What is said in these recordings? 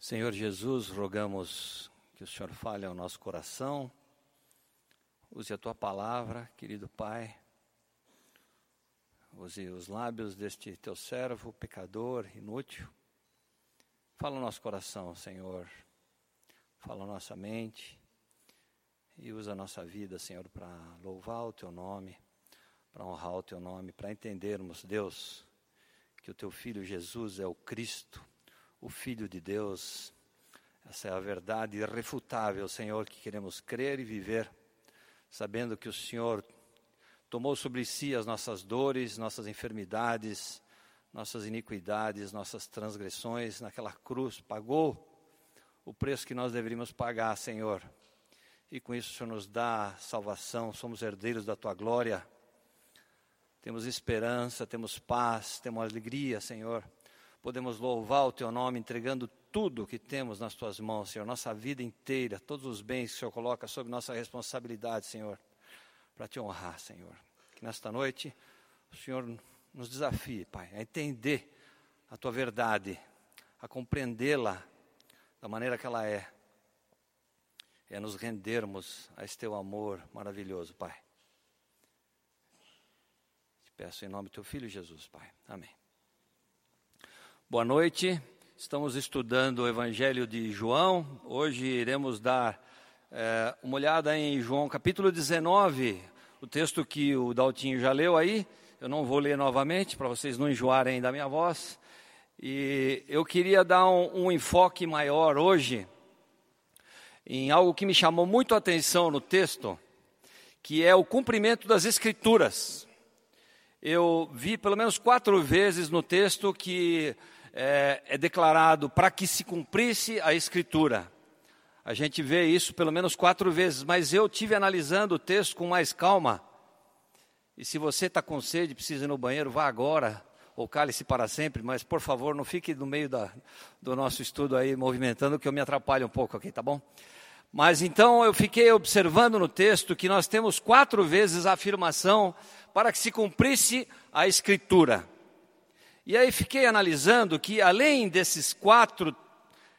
Senhor Jesus, rogamos que o Senhor fale ao nosso coração, use a tua palavra, querido Pai, use os lábios deste teu servo, pecador, inútil. Fala o nosso coração, Senhor, fala a nossa mente e usa a nossa vida, Senhor, para louvar o teu nome, para honrar o teu nome, para entendermos, Deus, que o teu filho Jesus é o Cristo o Filho de Deus. Essa é a verdade irrefutável, Senhor, que queremos crer e viver, sabendo que o Senhor tomou sobre si as nossas dores, nossas enfermidades, nossas iniquidades, nossas transgressões naquela cruz, pagou o preço que nós deveríamos pagar, Senhor. E com isso o Senhor nos dá salvação, somos herdeiros da tua glória. Temos esperança, temos paz, temos alegria, Senhor podemos louvar o teu nome entregando tudo que temos nas tuas mãos, Senhor, nossa vida inteira, todos os bens que o Senhor coloca sob nossa responsabilidade, Senhor, para te honrar, Senhor. Que nesta noite o Senhor nos desafie, Pai, a entender a tua verdade, a compreendê-la da maneira que ela é, e a nos rendermos a esse teu amor maravilhoso, Pai. Te peço em nome do teu filho Jesus, Pai. Amém. Boa noite. Estamos estudando o Evangelho de João. Hoje iremos dar é, uma olhada em João capítulo 19, o texto que o Daltinho já leu aí. Eu não vou ler novamente para vocês não enjoarem da minha voz. E eu queria dar um, um enfoque maior hoje em algo que me chamou muito a atenção no texto, que é o cumprimento das Escrituras. Eu vi pelo menos quatro vezes no texto que é, é declarado para que se cumprisse a Escritura. A gente vê isso pelo menos quatro vezes, mas eu tive analisando o texto com mais calma. E se você está com sede, precisa ir no banheiro, vá agora, ou cale-se para sempre, mas por favor, não fique no meio da, do nosso estudo aí movimentando, que eu me atrapalho um pouco aqui, tá bom? Mas então eu fiquei observando no texto que nós temos quatro vezes a afirmação para que se cumprisse a Escritura. E aí fiquei analisando que, além desses quatro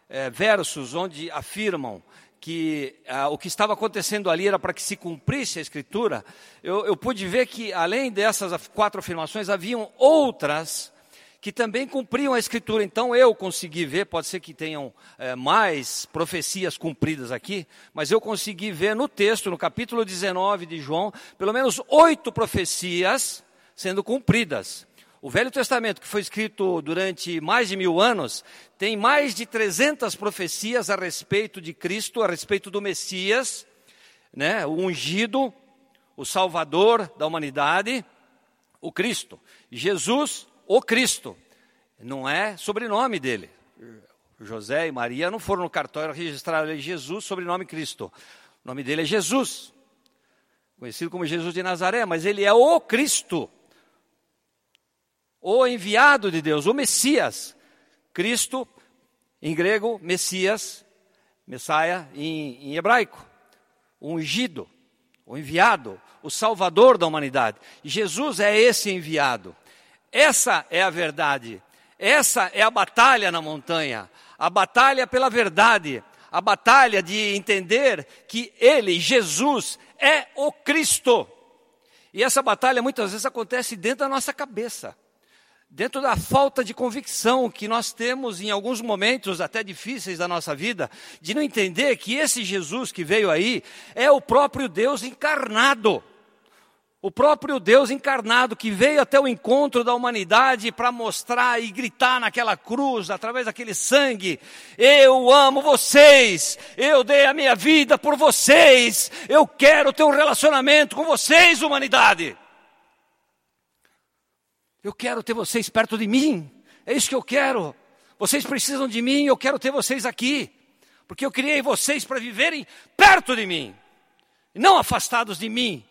é, versos onde afirmam que ah, o que estava acontecendo ali era para que se cumprisse a Escritura, eu, eu pude ver que, além dessas quatro afirmações, haviam outras que também cumpriam a Escritura. Então eu consegui ver, pode ser que tenham é, mais profecias cumpridas aqui, mas eu consegui ver no texto, no capítulo 19 de João, pelo menos oito profecias sendo cumpridas. O Velho Testamento, que foi escrito durante mais de mil anos, tem mais de 300 profecias a respeito de Cristo, a respeito do Messias, né, o ungido, o Salvador da humanidade, o Cristo. Jesus, o Cristo. Não é sobrenome dele. José e Maria não foram no cartório registrar Jesus, sobrenome Cristo. O nome dele é Jesus, conhecido como Jesus de Nazaré, mas ele é o Cristo o enviado de Deus, o Messias. Cristo, em grego, Messias, Messiah em, em hebraico, o ungido, o enviado, o salvador da humanidade. Jesus é esse enviado. Essa é a verdade. Essa é a batalha na montanha, a batalha pela verdade, a batalha de entender que Ele, Jesus, é o Cristo. E essa batalha muitas vezes acontece dentro da nossa cabeça dentro da falta de convicção que nós temos em alguns momentos até difíceis da nossa vida, de não entender que esse Jesus que veio aí é o próprio Deus encarnado. O próprio Deus encarnado que veio até o encontro da humanidade para mostrar e gritar naquela cruz, através daquele sangue: Eu amo vocês, eu dei a minha vida por vocês, eu quero ter um relacionamento com vocês, humanidade. Eu quero ter vocês perto de mim. É isso que eu quero. Vocês precisam de mim, eu quero ter vocês aqui. Porque eu criei vocês para viverem perto de mim, não afastados de mim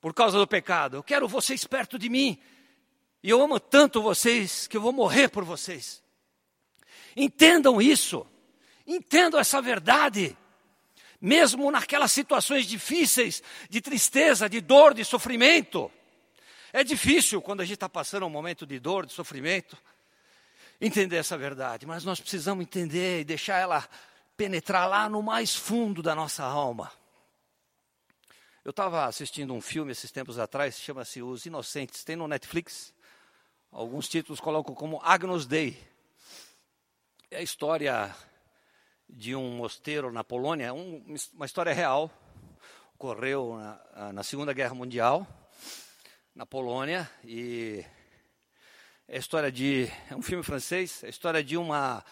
por causa do pecado. Eu quero vocês perto de mim. E eu amo tanto vocês que eu vou morrer por vocês. Entendam isso. Entendam essa verdade. Mesmo naquelas situações difíceis, de tristeza, de dor, de sofrimento. É difícil quando a gente está passando um momento de dor, de sofrimento. entender essa verdade, mas nós precisamos entender e deixar ela penetrar lá no mais fundo da nossa alma. Eu estava assistindo um filme esses tempos atrás, chama-se Os Inocentes, tem no Netflix. Alguns títulos colocam como Agnus Dei. É a história de um mosteiro na Polônia, um, uma história real, ocorreu na, na Segunda Guerra Mundial, na Polônia, e é a história de. É um filme francês, é a história de uma,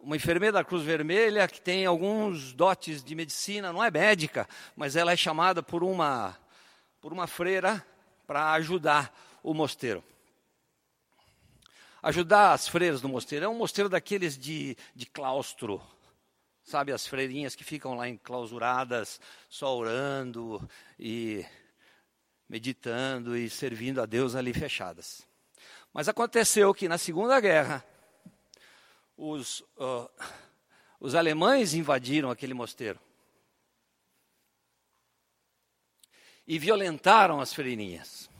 uma enfermeira da Cruz Vermelha que tem alguns dotes de medicina, não é médica, mas ela é chamada por uma, por uma freira para ajudar o mosteiro. Ajudar as freiras do mosteiro. É um mosteiro daqueles de, de claustro, sabe? As freirinhas que ficam lá enclausuradas, só orando e meditando e servindo a Deus ali fechadas. Mas aconteceu que na Segunda Guerra, os, uh, os alemães invadiram aquele mosteiro. E violentaram as freirinhas.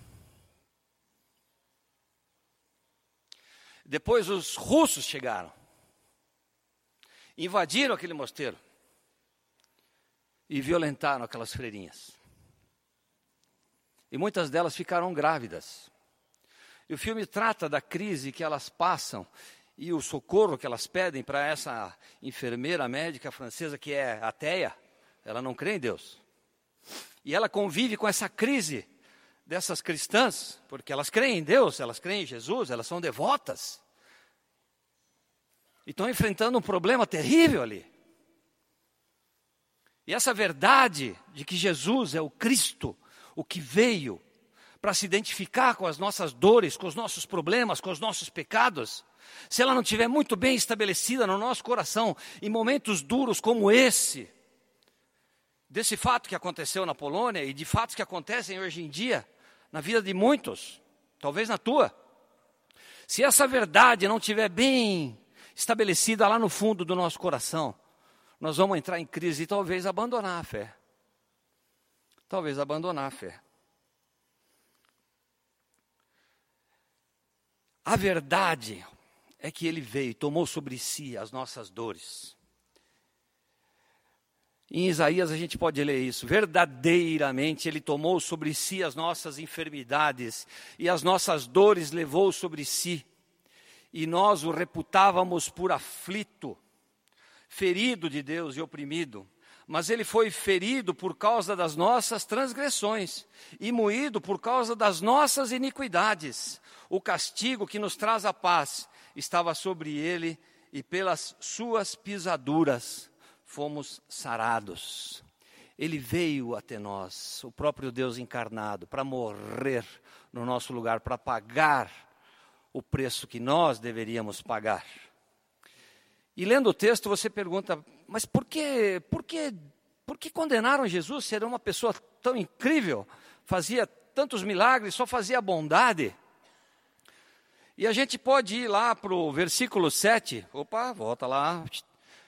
Depois os russos chegaram. Invadiram aquele mosteiro. E violentaram aquelas freirinhas. E muitas delas ficaram grávidas. E o filme trata da crise que elas passam e o socorro que elas pedem para essa enfermeira médica francesa que é ateia. Ela não crê em Deus. E ela convive com essa crise dessas cristãs, porque elas creem em Deus, elas creem em Jesus, elas são devotas. E estão enfrentando um problema terrível ali. E essa verdade de que Jesus é o Cristo, o que veio para se identificar com as nossas dores, com os nossos problemas, com os nossos pecados, se ela não estiver muito bem estabelecida no nosso coração, em momentos duros como esse, desse fato que aconteceu na Polônia e de fatos que acontecem hoje em dia na vida de muitos, talvez na tua. Se essa verdade não estiver bem estabelecida lá no fundo do nosso coração, nós vamos entrar em crise e talvez abandonar a fé. Talvez abandonar a fé. A verdade é que ele veio e tomou sobre si as nossas dores. Em Isaías a gente pode ler isso. Verdadeiramente ele tomou sobre si as nossas enfermidades e as nossas dores levou sobre si. E nós o reputávamos por aflito, ferido de Deus e oprimido. Mas ele foi ferido por causa das nossas transgressões e moído por causa das nossas iniquidades o castigo que nos traz a paz estava sobre ele e pelas suas pisaduras fomos sarados. Ele veio até nós, o próprio Deus encarnado, para morrer no nosso lugar, para pagar o preço que nós deveríamos pagar. E lendo o texto, você pergunta: mas por que, por que, por que condenaram Jesus? Se era uma pessoa tão incrível, fazia tantos milagres, só fazia bondade. E a gente pode ir lá para o versículo 7. Opa, volta lá.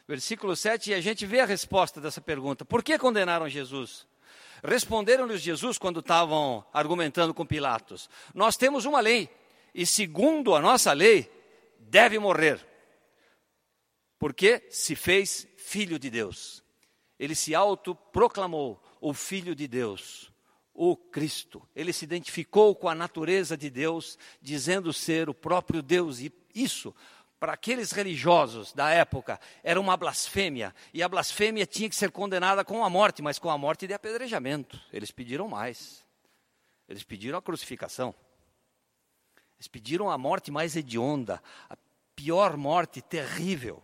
Versículo 7, e a gente vê a resposta dessa pergunta. Por que condenaram Jesus? Responderam-lhes Jesus quando estavam argumentando com Pilatos: Nós temos uma lei, e segundo a nossa lei, deve morrer. Porque se fez filho de Deus. Ele se autoproclamou o filho de Deus o Cristo. Ele se identificou com a natureza de Deus, dizendo ser o próprio Deus. E isso, para aqueles religiosos da época, era uma blasfêmia. E a blasfêmia tinha que ser condenada com a morte, mas com a morte de apedrejamento. Eles pediram mais. Eles pediram a crucificação. Eles pediram a morte mais hedionda, a pior morte, terrível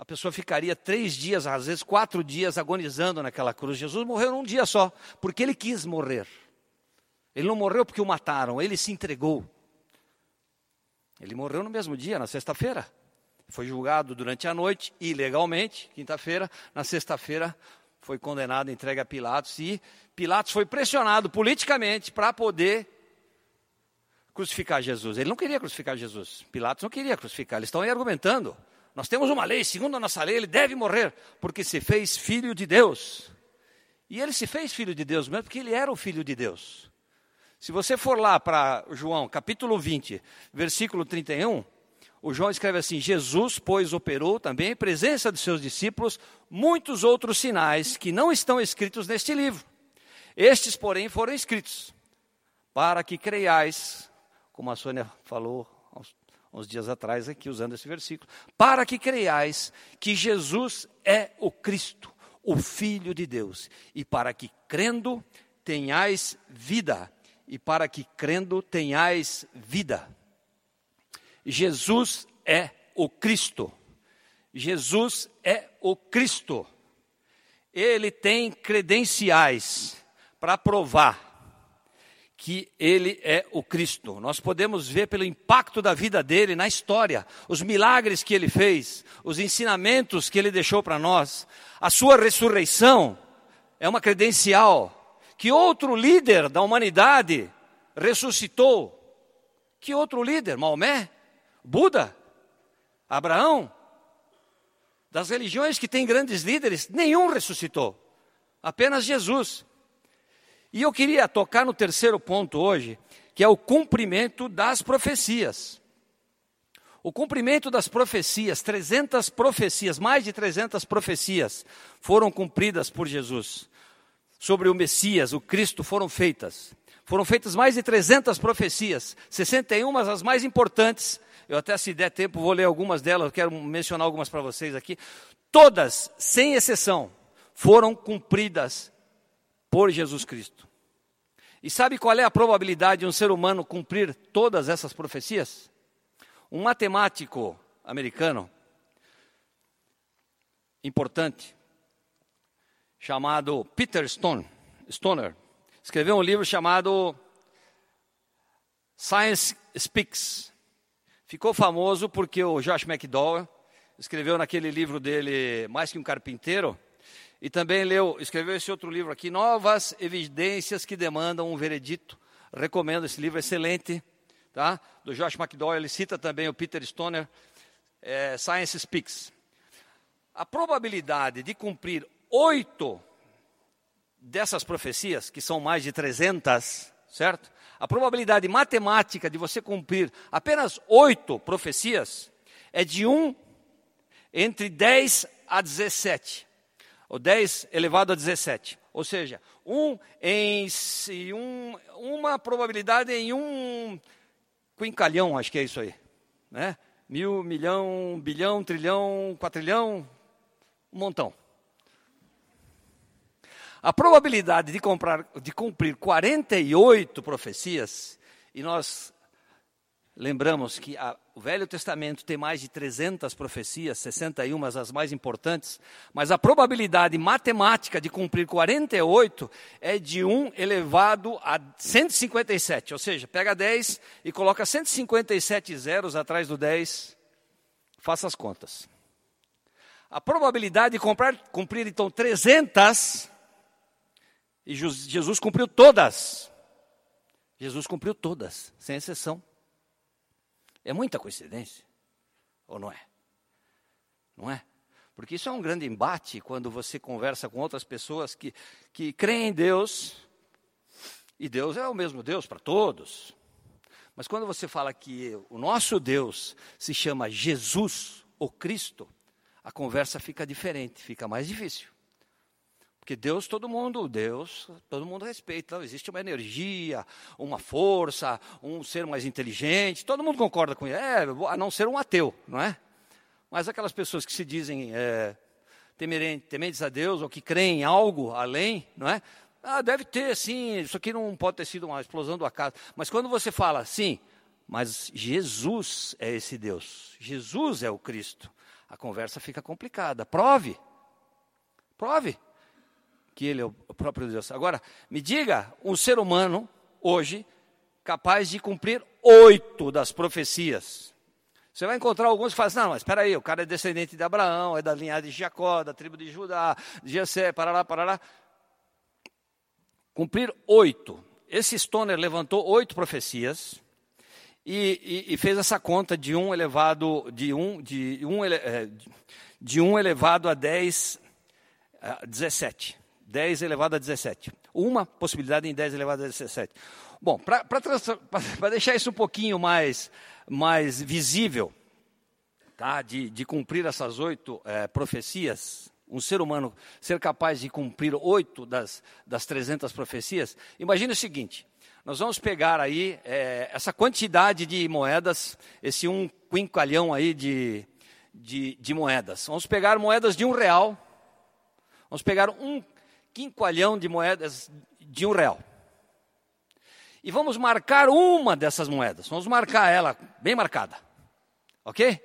a pessoa ficaria três dias, às vezes quatro dias, agonizando naquela cruz. Jesus morreu num dia só, porque ele quis morrer. Ele não morreu porque o mataram, ele se entregou. Ele morreu no mesmo dia, na sexta-feira. Foi julgado durante a noite, ilegalmente, quinta-feira. Na sexta-feira, foi condenado, entregue a Pilatos. E Pilatos foi pressionado politicamente para poder crucificar Jesus. Ele não queria crucificar Jesus. Pilatos não queria crucificar. Eles estão aí argumentando. Nós temos uma lei, segundo a nossa lei, ele deve morrer, porque se fez filho de Deus. E ele se fez filho de Deus mesmo, porque ele era o filho de Deus. Se você for lá para João, capítulo 20, versículo 31, o João escreve assim: Jesus, pois, operou também em presença de seus discípulos muitos outros sinais que não estão escritos neste livro. Estes, porém, foram escritos para que creiais, como a Sônia falou uns dias atrás aqui, usando esse versículo, para que creiais que Jesus é o Cristo, o Filho de Deus, e para que crendo tenhais vida, e para que crendo tenhais vida. Jesus é o Cristo. Jesus é o Cristo. Ele tem credenciais para provar que ele é o Cristo. Nós podemos ver pelo impacto da vida dele na história, os milagres que ele fez, os ensinamentos que ele deixou para nós, a sua ressurreição é uma credencial que outro líder da humanidade ressuscitou. Que outro líder? Maomé? Buda? Abraão? Das religiões que têm grandes líderes, nenhum ressuscitou. Apenas Jesus. E eu queria tocar no terceiro ponto hoje, que é o cumprimento das profecias. O cumprimento das profecias, 300 profecias, mais de 300 profecias foram cumpridas por Jesus. Sobre o Messias, o Cristo, foram feitas. Foram feitas mais de 300 profecias, 61 as mais importantes. Eu até se der tempo vou ler algumas delas, quero mencionar algumas para vocês aqui. Todas, sem exceção, foram cumpridas por Jesus Cristo. E sabe qual é a probabilidade de um ser humano cumprir todas essas profecias? Um matemático americano importante, chamado Peter Stone, Stoner, escreveu um livro chamado Science Speaks. Ficou famoso porque o Josh McDowell escreveu naquele livro dele Mais que um Carpinteiro, e também leu, escreveu esse outro livro aqui, Novas Evidências que Demandam um Veredito. Recomendo esse livro, excelente, tá? do Josh McDowell. Ele cita também o Peter Stoner, é, Science Speaks. A probabilidade de cumprir oito dessas profecias, que são mais de 300, certo? A probabilidade matemática de você cumprir apenas oito profecias é de 1 entre 10 a 17 ou 10 elevado a 17. Ou seja, um em um, uma probabilidade em um quincalhão, acho que é isso aí. Né? Mil, milhão, bilhão, trilhão, quatrilhão, um montão. A probabilidade de, comprar, de cumprir 48 profecias, e nós lembramos que a, o Velho Testamento tem mais de 300 profecias, 61 as mais importantes, mas a probabilidade matemática de cumprir 48 é de 1 elevado a 157, ou seja, pega 10 e coloca 157 zeros atrás do 10, faça as contas. A probabilidade de comprar, cumprir então 300, e Jesus cumpriu todas. Jesus cumpriu todas, sem exceção. É muita coincidência? Ou não é? Não é? Porque isso é um grande embate quando você conversa com outras pessoas que, que creem em Deus, e Deus é o mesmo Deus para todos. Mas quando você fala que o nosso Deus se chama Jesus, o Cristo, a conversa fica diferente, fica mais difícil. Porque Deus, todo mundo, Deus, todo mundo respeita. Então, existe uma energia, uma força, um ser mais inteligente, todo mundo concorda com ele. É, a não ser um ateu, não é? Mas aquelas pessoas que se dizem é, tementes a Deus ou que creem em algo além, não é? Ah, deve ter, sim, isso aqui não pode ter sido uma explosão do acaso. Mas quando você fala, sim, mas Jesus é esse Deus, Jesus é o Cristo, a conversa fica complicada. Prove, prove que ele é o próprio Deus. Agora, me diga um ser humano hoje capaz de cumprir oito das profecias. Você vai encontrar alguns que falam assim, não, mas espera aí, o cara é descendente de Abraão, é da linhagem de Jacó, da tribo de Judá, de Jessé, parará, parará. Cumprir oito. Esse Stoner levantou oito profecias e, e, e, fez essa conta de um elevado, de um, de um, é, de um elevado a dez, a 17. 10 elevado a 17. Uma possibilidade em 10 elevado a 17. Bom, para deixar isso um pouquinho mais, mais visível, tá, de, de cumprir essas oito é, profecias, um ser humano ser capaz de cumprir oito das, das 300 profecias, imagine o seguinte: nós vamos pegar aí é, essa quantidade de moedas, esse um quincalhão aí de, de, de, moedas. Vamos pegar moedas de um real, vamos pegar um quinqualhão de moedas de um real. E vamos marcar uma dessas moedas, vamos marcar ela bem marcada, ok?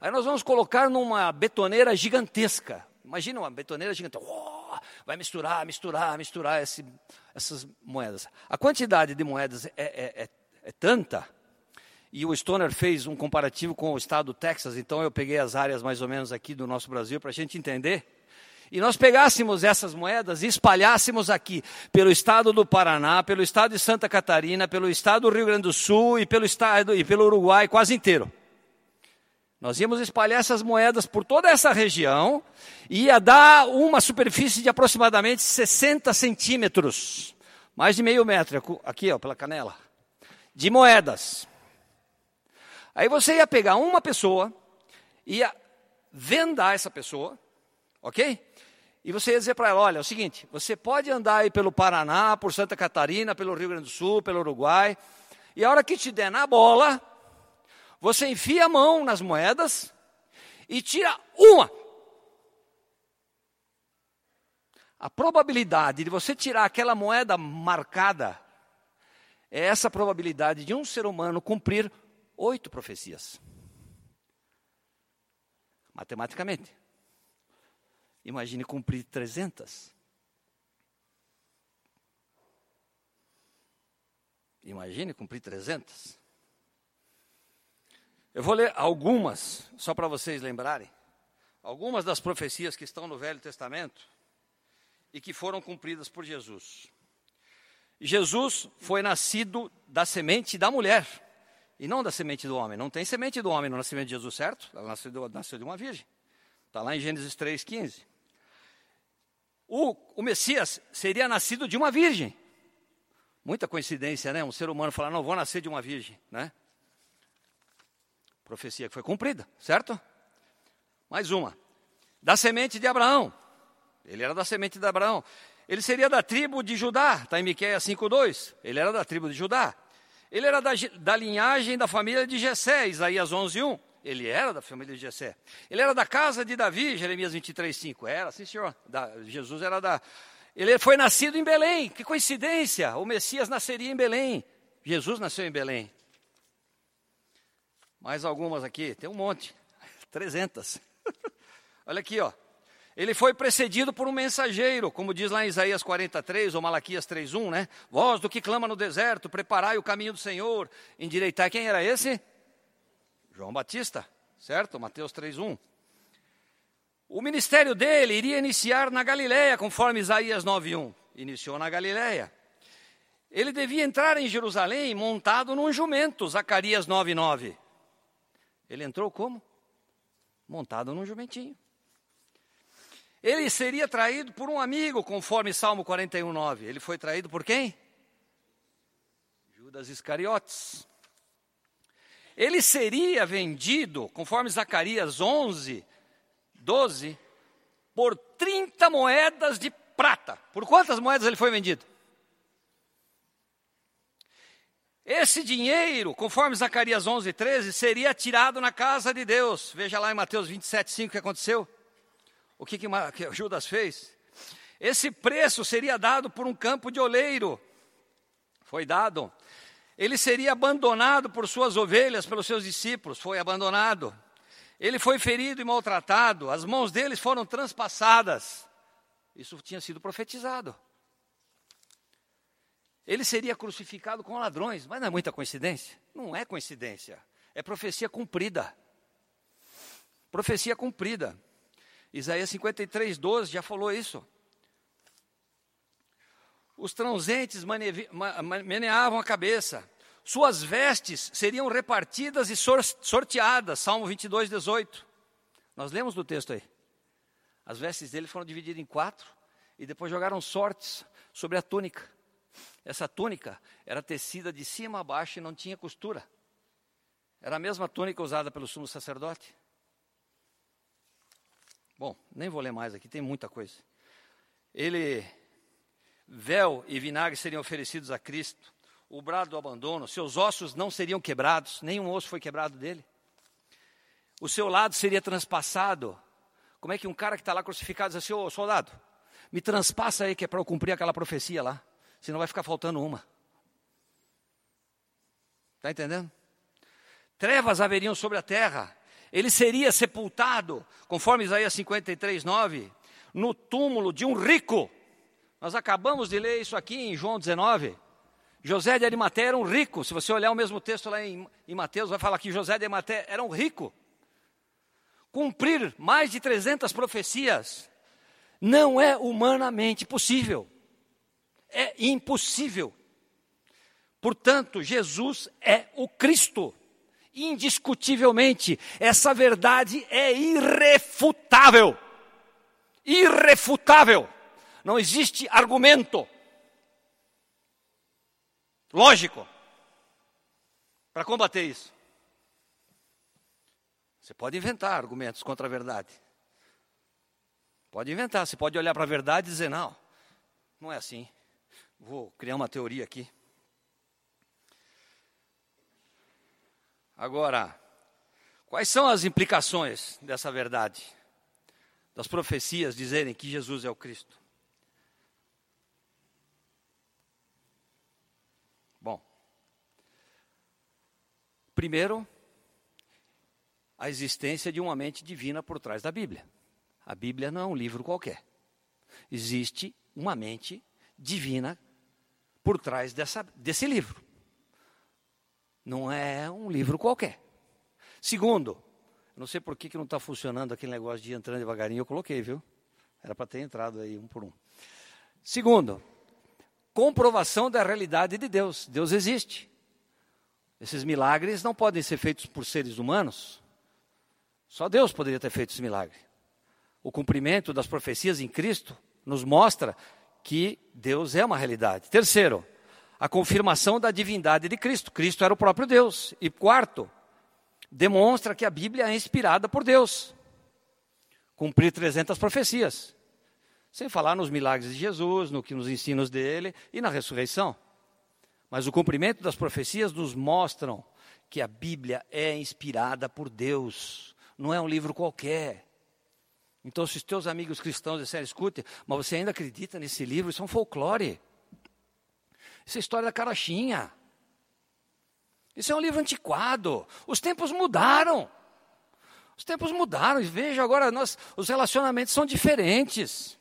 Aí nós vamos colocar numa betoneira gigantesca, Imagina uma betoneira gigante. Oh, vai misturar, misturar, misturar esse, essas moedas. A quantidade de moedas é, é, é, é tanta. E o Stoner fez um comparativo com o estado do Texas, então eu peguei as áreas mais ou menos aqui do nosso Brasil para a gente entender. E nós pegássemos essas moedas e espalhássemos aqui pelo estado do Paraná, pelo estado de Santa Catarina, pelo estado do Rio Grande do Sul e pelo estado e pelo Uruguai quase inteiro. Nós íamos espalhar essas moedas por toda essa região e ia dar uma superfície de aproximadamente 60 centímetros, mais de meio metro, aqui ó, pela canela, de moedas. Aí você ia pegar uma pessoa, ia vendar essa pessoa, ok? E você ia dizer para ela: olha, é o seguinte, você pode andar aí pelo Paraná, por Santa Catarina, pelo Rio Grande do Sul, pelo Uruguai, e a hora que te der na bola, você enfia a mão nas moedas e tira uma. A probabilidade de você tirar aquela moeda marcada é essa probabilidade de um ser humano cumprir oito profecias. Matematicamente. Imagine cumprir 300. Imagine cumprir 300. Eu vou ler algumas, só para vocês lembrarem, algumas das profecias que estão no Velho Testamento e que foram cumpridas por Jesus. Jesus foi nascido da semente da mulher e não da semente do homem. Não tem semente do homem no nascimento de Jesus, certo? Ela nasceu, de uma virgem. Está lá em Gênesis 3,15. O, o Messias seria nascido de uma virgem. Muita coincidência, né? Um ser humano falar, não, vou nascer de uma virgem, né? Profecia que foi cumprida, certo? Mais uma. Da semente de Abraão. Ele era da semente de Abraão. Ele seria da tribo de Judá, está em Miqueias 5,2. Ele era da tribo de Judá. Ele era da, da linhagem da família de Jessé, Isaías 11,1. Ele era da família de Jessé. Ele era da casa de Davi, Jeremias 23,5. Era, sim senhor. Da, Jesus era da... Ele foi nascido em Belém. Que coincidência! O Messias nasceria em Belém. Jesus nasceu em Belém. Mais algumas aqui, tem um monte, 300. Olha aqui, ó. Ele foi precedido por um mensageiro, como diz lá em Isaías 43 ou Malaquias 3:1, né? Voz do que clama no deserto, preparai o caminho do Senhor, endireitai. Quem era esse? João Batista, certo? Mateus 3:1. O ministério dele iria iniciar na Galiléia, conforme Isaías 9:1. Iniciou na Galiléia. Ele devia entrar em Jerusalém montado num jumento, Zacarias 9:9. Ele entrou como? Montado num jumentinho. Ele seria traído por um amigo, conforme Salmo 41, 9. Ele foi traído por quem? Judas Iscariotes. Ele seria vendido, conforme Zacarias 11, 12, por 30 moedas de prata. Por quantas moedas ele foi vendido? Esse dinheiro, conforme Zacarias 11, 13, seria tirado na casa de Deus. Veja lá em Mateus 27, 5 o que aconteceu. O que, que Judas fez? Esse preço seria dado por um campo de oleiro. Foi dado. Ele seria abandonado por suas ovelhas, pelos seus discípulos. Foi abandonado. Ele foi ferido e maltratado. As mãos deles foram transpassadas. Isso tinha sido profetizado ele seria crucificado com ladrões. Mas não é muita coincidência? Não é coincidência. É profecia cumprida. Profecia cumprida. Isaías 53, 12 já falou isso. Os transentes meneavam a cabeça, suas vestes seriam repartidas e sorteadas. Salmo 22, 18. Nós lemos do texto aí. As vestes dele foram divididas em quatro e depois jogaram sortes sobre a túnica. Essa túnica era tecida de cima a baixo e não tinha costura. Era a mesma túnica usada pelo sumo sacerdote. Bom, nem vou ler mais aqui, tem muita coisa. Ele, véu e vinagre seriam oferecidos a Cristo, o brado do abandono, seus ossos não seriam quebrados, nenhum osso foi quebrado dele. O seu lado seria transpassado. Como é que um cara que está lá crucificado diz assim, ô soldado, me transpassa aí que é para eu cumprir aquela profecia lá, senão vai ficar faltando uma. Está entendendo? Trevas haveriam sobre a terra, ele seria sepultado, conforme Isaías 53, 9, no túmulo de um rico. Nós acabamos de ler isso aqui em João 19. José de Arimateia era um rico. Se você olhar o mesmo texto lá em, em Mateus, vai falar que José de Arimateia era um rico. Cumprir mais de 300 profecias não é humanamente possível. É impossível. Portanto, Jesus é o Cristo. Indiscutivelmente, essa verdade é irrefutável. Irrefutável. Não existe argumento lógico para combater isso. Você pode inventar argumentos contra a verdade. Pode inventar, você pode olhar para a verdade e dizer: não, não é assim. Vou criar uma teoria aqui. Agora, quais são as implicações dessa verdade? Das profecias dizerem que Jesus é o Cristo? Bom, primeiro, a existência de uma mente divina por trás da Bíblia. A Bíblia não é um livro qualquer. Existe uma mente divina por trás dessa, desse livro. Não é um livro qualquer. Segundo, não sei por que, que não está funcionando aquele negócio de entrando devagarinho, eu coloquei, viu? Era para ter entrado aí um por um. Segundo, comprovação da realidade de Deus. Deus existe. Esses milagres não podem ser feitos por seres humanos. Só Deus poderia ter feito esse milagre. O cumprimento das profecias em Cristo nos mostra que Deus é uma realidade. Terceiro, a confirmação da divindade de Cristo. Cristo era o próprio Deus. E quarto, demonstra que a Bíblia é inspirada por Deus. Cumprir 300 profecias. Sem falar nos milagres de Jesus, no que nos ensinos dele e na ressurreição. Mas o cumprimento das profecias nos mostram que a Bíblia é inspirada por Deus. Não é um livro qualquer. Então, se os teus amigos cristãos disserem, escute, mas você ainda acredita nesse livro, isso é um folclore. Isso é história da carochinha. Isso é um livro antiquado. Os tempos mudaram. Os tempos mudaram. E veja agora, nós, os relacionamentos são diferentes.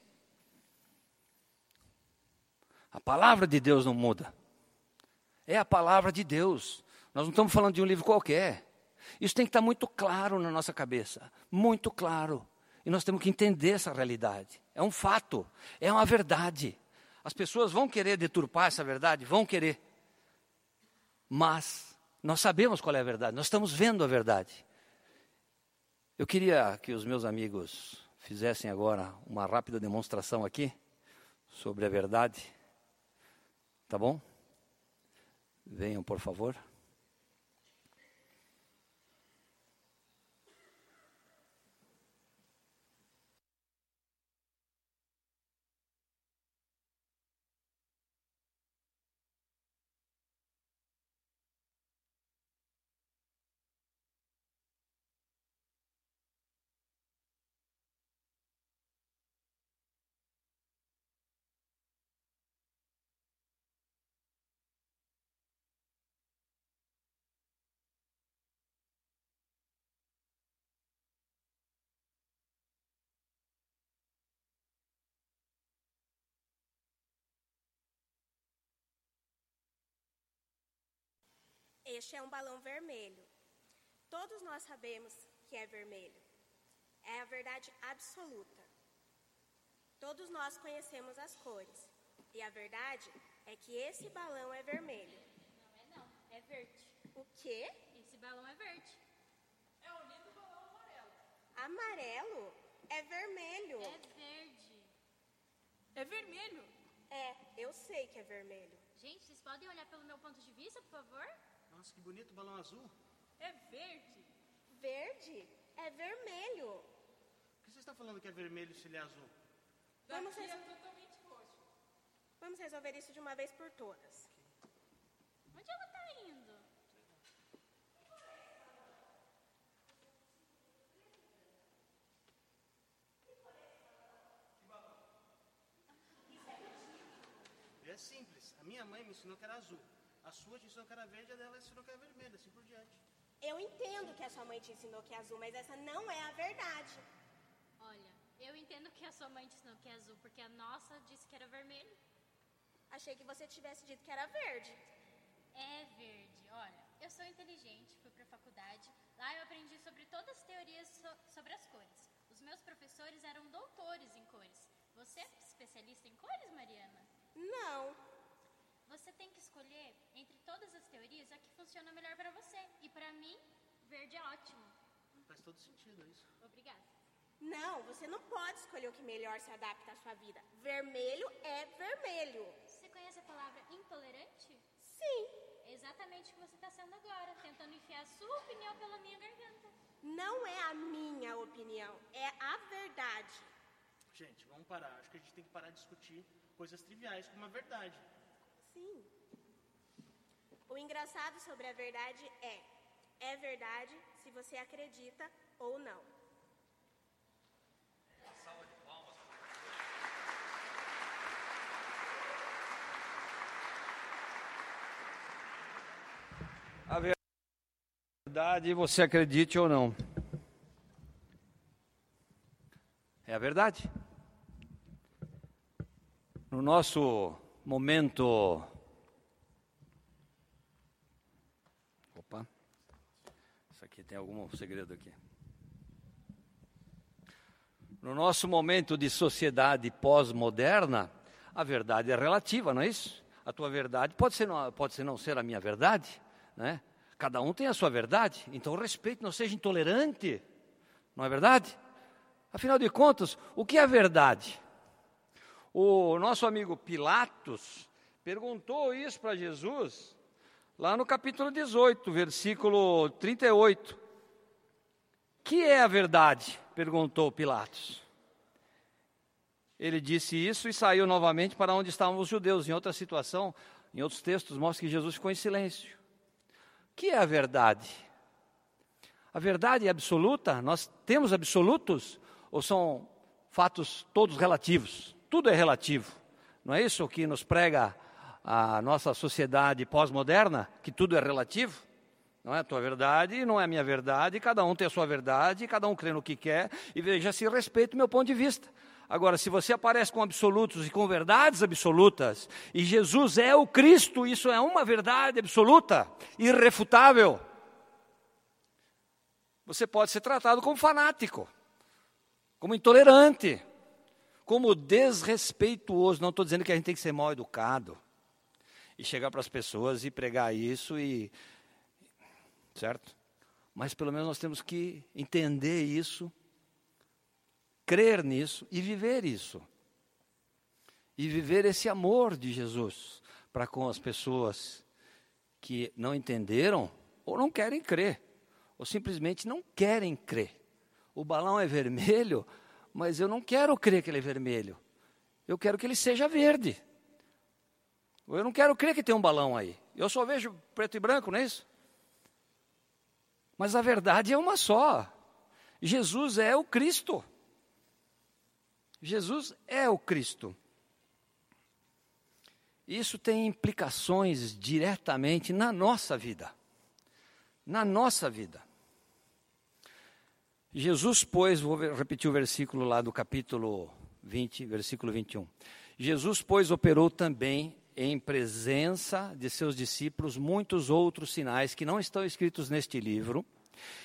A palavra de Deus não muda. É a palavra de Deus. Nós não estamos falando de um livro qualquer. Isso tem que estar muito claro na nossa cabeça. Muito claro. E nós temos que entender essa realidade. É um fato. É uma verdade. As pessoas vão querer deturpar essa verdade? Vão querer. Mas nós sabemos qual é a verdade, nós estamos vendo a verdade. Eu queria que os meus amigos fizessem agora uma rápida demonstração aqui sobre a verdade. Tá bom? Venham, por favor. Este é um balão vermelho. Todos nós sabemos que é vermelho. É a verdade absoluta. Todos nós conhecemos as cores. E a verdade é que esse balão é vermelho. Não é não, é verde. O quê? Esse balão é verde. É o lindo balão amarelo. Amarelo? É vermelho. É verde. É vermelho. É, eu sei que é vermelho. Gente, vocês podem olhar pelo meu ponto de vista, por favor? Nossa, que bonito balão azul. É verde. Verde? É vermelho. O que você está está falando que é vermelho se ele é azul? Vamos, Daqui é totalmente roxo. vamos resolver isso de uma vez por todas. Onde ela tá indo? É simples. A minha mãe me ensinou que era azul. A sua te ensinou que era verde, a dela ensinou que era vermelho, assim por diante. Eu entendo que a sua mãe te ensinou que é azul, mas essa não é a verdade. Olha, eu entendo que a sua mãe te ensinou que é azul, porque a nossa disse que era vermelho. Achei que você tivesse dito que era verde. É verde. Olha, eu sou inteligente, fui pra faculdade. Lá eu aprendi sobre todas as teorias so- sobre as cores. Os meus professores eram doutores em cores. Você é especialista em cores, Mariana? Não. Você tem que escolher entre todas as teorias a que funciona melhor pra você. E pra mim, verde é ótimo. Faz todo sentido isso. Obrigada. Não, você não pode escolher o que melhor se adapta à sua vida. Vermelho é vermelho. Você conhece a palavra intolerante? Sim. É exatamente o que você está sendo agora, tentando enfiar a sua opinião pela minha garganta. Não é a minha opinião, é a verdade. Gente, vamos parar. Acho que a gente tem que parar de discutir coisas triviais como a verdade. Sim. O engraçado sobre a verdade é: é verdade se você acredita ou não. A verdade, você acredite ou não. É a verdade. No nosso momento. Opa. Isso aqui tem algum segredo aqui. No nosso momento de sociedade pós-moderna, a verdade é relativa, não é isso? A tua verdade pode ser não, pode ser não ser a minha verdade, né? Cada um tem a sua verdade, então respeite, não seja intolerante, não é verdade? Afinal de contas, o que é a verdade? O nosso amigo Pilatos perguntou isso para Jesus, lá no capítulo 18, versículo 38. Que é a verdade? perguntou Pilatos. Ele disse isso e saiu novamente para onde estavam os judeus. Em outra situação, em outros textos, mostra que Jesus ficou em silêncio. O que é a verdade? A verdade é absoluta? Nós temos absolutos? Ou são fatos todos relativos? Tudo é relativo. Não é isso que nos prega a nossa sociedade pós-moderna? Que tudo é relativo? Não é a tua verdade, não é a minha verdade, cada um tem a sua verdade, cada um crê no que quer, e veja se respeita o meu ponto de vista. Agora, se você aparece com absolutos e com verdades absolutas, e Jesus é o Cristo, isso é uma verdade absoluta, irrefutável, você pode ser tratado como fanático, como intolerante, como desrespeituoso. Não estou dizendo que a gente tem que ser mal educado e chegar para as pessoas e pregar isso e certo? Mas pelo menos nós temos que entender isso, crer nisso e viver isso. E viver esse amor de Jesus para com as pessoas que não entenderam ou não querem crer, ou simplesmente não querem crer. O balão é vermelho, mas eu não quero crer que ele é vermelho. Eu quero que ele seja verde. Eu não quero crer que tem um balão aí. Eu só vejo preto e branco, não é isso? Mas a verdade é uma só. Jesus é o Cristo. Jesus é o Cristo. Isso tem implicações diretamente na nossa vida. Na nossa vida. Jesus, pois, vou repetir o versículo lá do capítulo 20, versículo 21. Jesus, pois, operou também em presença de seus discípulos muitos outros sinais que não estão escritos neste livro.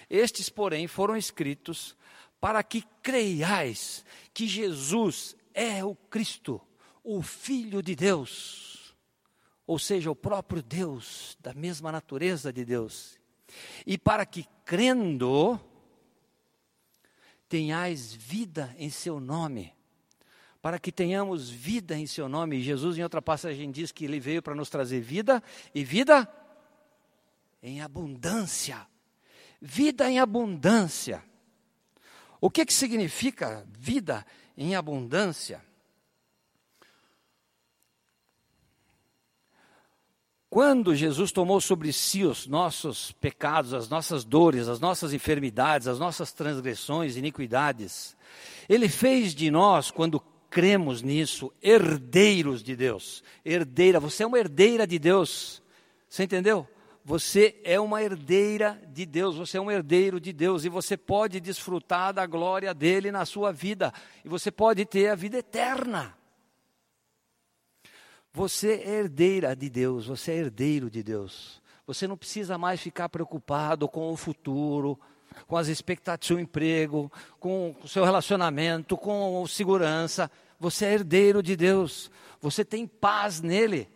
Estes, porém, foram escritos para que creiais que Jesus é o Cristo, o Filho de Deus, ou seja, o próprio Deus, da mesma natureza de Deus, e para que crendo tenhais vida em seu nome para que tenhamos vida em seu nome. Jesus, em outra passagem, diz que ele veio para nos trazer vida e vida em abundância. Vida em abundância. O que, que significa vida em abundância? Quando Jesus tomou sobre si os nossos pecados, as nossas dores, as nossas enfermidades, as nossas transgressões, iniquidades, Ele fez de nós, quando cremos nisso, herdeiros de Deus. Herdeira, você é uma herdeira de Deus. Você entendeu? Você é uma herdeira de Deus, você é um herdeiro de Deus e você pode desfrutar da glória dele na sua vida e você pode ter a vida eterna. Você é herdeira de Deus, você é herdeiro de Deus. Você não precisa mais ficar preocupado com o futuro, com as expectativas do emprego, com o seu relacionamento, com segurança. Você é herdeiro de Deus. Você tem paz nele.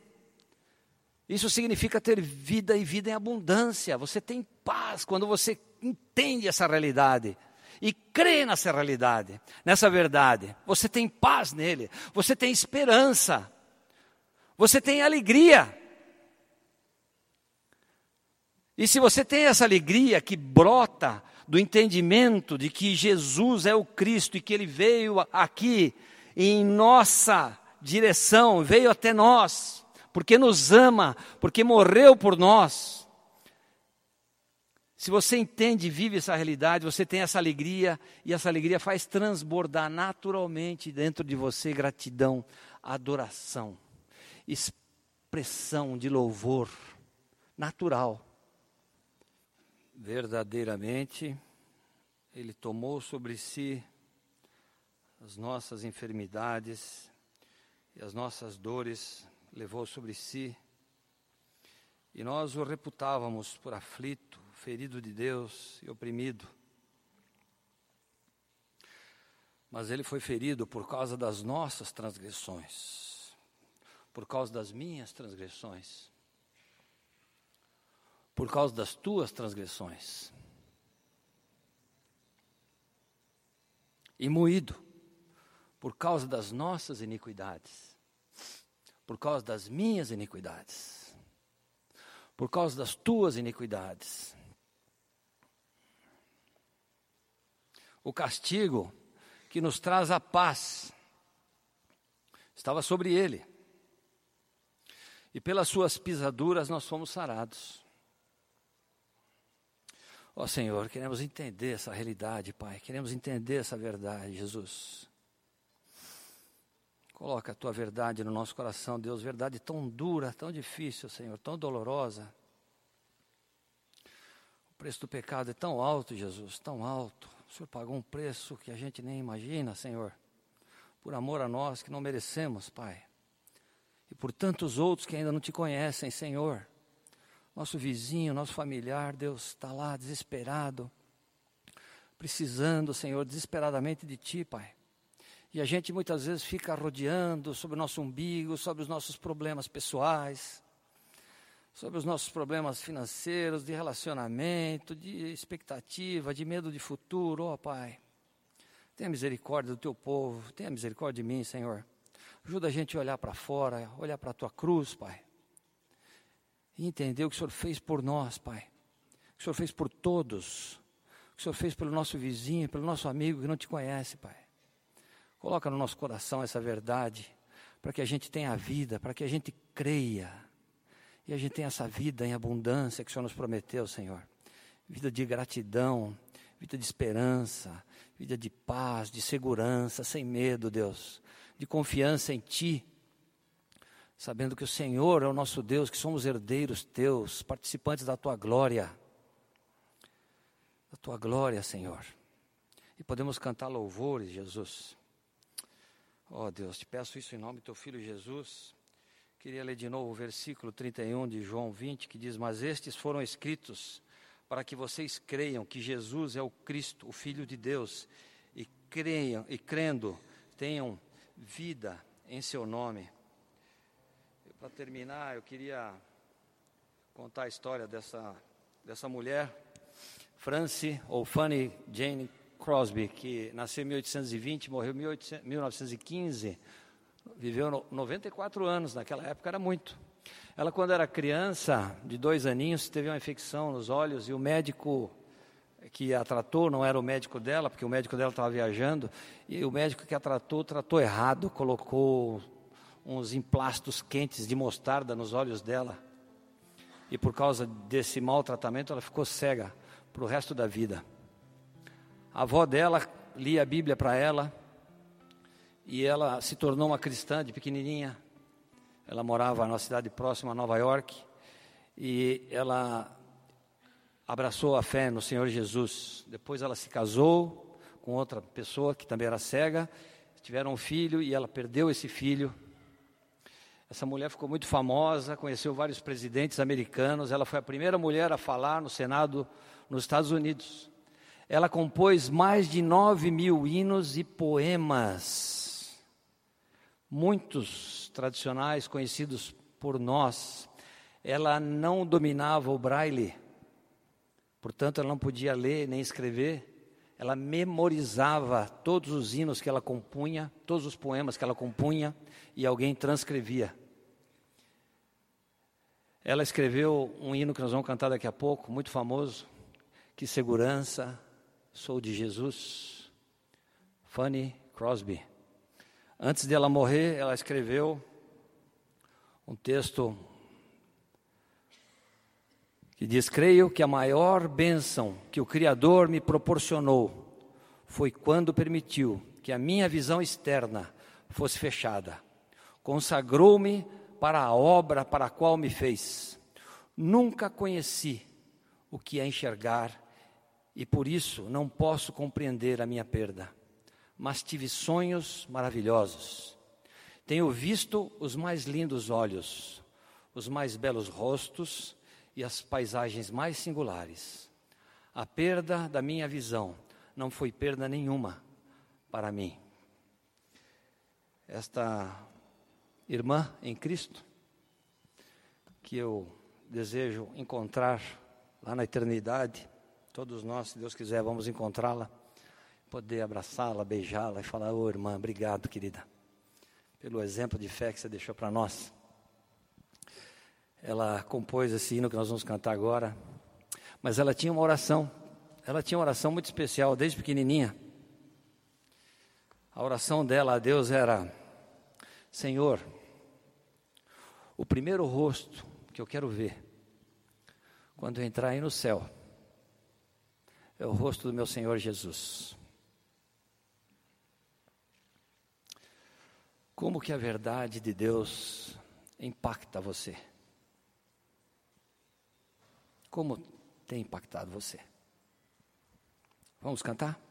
Isso significa ter vida e vida em abundância. Você tem paz quando você entende essa realidade e crê nessa realidade, nessa verdade. Você tem paz nele, você tem esperança. Você tem alegria. E se você tem essa alegria que brota do entendimento de que Jesus é o Cristo e que ele veio aqui em nossa direção, veio até nós, porque nos ama, porque morreu por nós. Se você entende e vive essa realidade, você tem essa alegria, e essa alegria faz transbordar naturalmente dentro de você gratidão, adoração expressão de louvor natural. Verdadeiramente, Ele tomou sobre si as nossas enfermidades e as nossas dores, levou sobre si. E nós o reputávamos por aflito, ferido de Deus e oprimido. Mas ele foi ferido por causa das nossas transgressões por causa das minhas transgressões, por causa das tuas transgressões. E moído por causa das nossas iniquidades, por causa das minhas iniquidades, por causa das tuas iniquidades. O castigo que nos traz a paz estava sobre ele e pelas suas pisaduras nós fomos sarados. Ó Senhor, queremos entender essa realidade, Pai, queremos entender essa verdade, Jesus. Coloca a tua verdade no nosso coração, Deus, verdade tão dura, tão difícil, Senhor, tão dolorosa. O preço do pecado é tão alto, Jesus, tão alto. O Senhor pagou um preço que a gente nem imagina, Senhor, por amor a nós que não merecemos, Pai e por tantos outros que ainda não te conhecem, Senhor. Nosso vizinho, nosso familiar, Deus está lá desesperado, precisando, Senhor, desesperadamente de Ti, Pai. E a gente muitas vezes fica rodeando sobre o nosso umbigo, sobre os nossos problemas pessoais, sobre os nossos problemas financeiros, de relacionamento, de expectativa, de medo de futuro, ó oh, Pai. Tenha misericórdia do teu povo, tenha misericórdia de mim, Senhor. Ajuda a gente a olhar para fora, olhar para a tua cruz, Pai. E entender o que o Senhor fez por nós, Pai. O que o Senhor fez por todos. O que o Senhor fez pelo nosso vizinho, pelo nosso amigo que não te conhece, Pai. Coloca no nosso coração essa verdade, para que a gente tenha vida, para que a gente creia. E a gente tenha essa vida em abundância que o Senhor nos prometeu, Senhor. Vida de gratidão, vida de esperança, vida de paz, de segurança, sem medo, Deus de confiança em Ti, sabendo que o Senhor é o nosso Deus, que somos herdeiros Teus, participantes da Tua glória, da Tua glória, Senhor. E podemos cantar louvores, Jesus. Oh Deus, te peço isso em nome do Teu Filho Jesus. Queria ler de novo o versículo 31 de João 20, que diz: Mas estes foram escritos para que vocês creiam que Jesus é o Cristo, o Filho de Deus, e creiam, e crendo, tenham vida em seu nome. Para terminar, eu queria contar a história dessa, dessa mulher, Francie ou Fanny Jane Crosby, que nasceu em 1820, morreu em 1915, viveu 94 anos, naquela época era muito. Ela, quando era criança, de dois aninhos, teve uma infecção nos olhos e o médico que a tratou não era o médico dela, porque o médico dela estava viajando, e o médico que a tratou, tratou errado, colocou uns emplastos quentes de mostarda nos olhos dela. E por causa desse maltratamento, ela ficou cega para o resto da vida. A avó dela lia a Bíblia para ela, e ela se tornou uma cristã de pequenininha. Ela morava na cidade próxima a Nova York, e ela abraçou a fé no Senhor Jesus. Depois ela se casou com outra pessoa que também era cega, tiveram um filho e ela perdeu esse filho. Essa mulher ficou muito famosa, conheceu vários presidentes americanos. Ela foi a primeira mulher a falar no Senado nos Estados Unidos. Ela compôs mais de nove mil hinos e poemas, muitos tradicionais conhecidos por nós. Ela não dominava o braille Portanto, ela não podia ler nem escrever. Ela memorizava todos os hinos que ela compunha, todos os poemas que ela compunha, e alguém transcrevia. Ela escreveu um hino que nós vamos cantar daqui a pouco, muito famoso. Que segurança, sou de Jesus. Fanny Crosby. Antes de ela morrer, ela escreveu um texto que diz: Creio que a maior bênção que o Criador me proporcionou foi quando permitiu que a minha visão externa fosse fechada. Consagrou-me para a obra para a qual me fez. Nunca conheci o que é enxergar e por isso não posso compreender a minha perda. Mas tive sonhos maravilhosos. Tenho visto os mais lindos olhos, os mais belos rostos e as paisagens mais singulares. A perda da minha visão não foi perda nenhuma para mim. Esta irmã em Cristo, que eu desejo encontrar lá na eternidade, todos nós, se Deus quiser, vamos encontrá-la, poder abraçá-la, beijá-la e falar: Ô oh, irmã, obrigado, querida, pelo exemplo de fé que você deixou para nós ela compôs esse hino que nós vamos cantar agora. Mas ela tinha uma oração, ela tinha uma oração muito especial desde pequenininha. A oração dela a Deus era: Senhor, o primeiro rosto que eu quero ver quando eu entrar aí no céu é o rosto do meu Senhor Jesus. Como que a verdade de Deus impacta você? Como tem impactado você? Vamos cantar?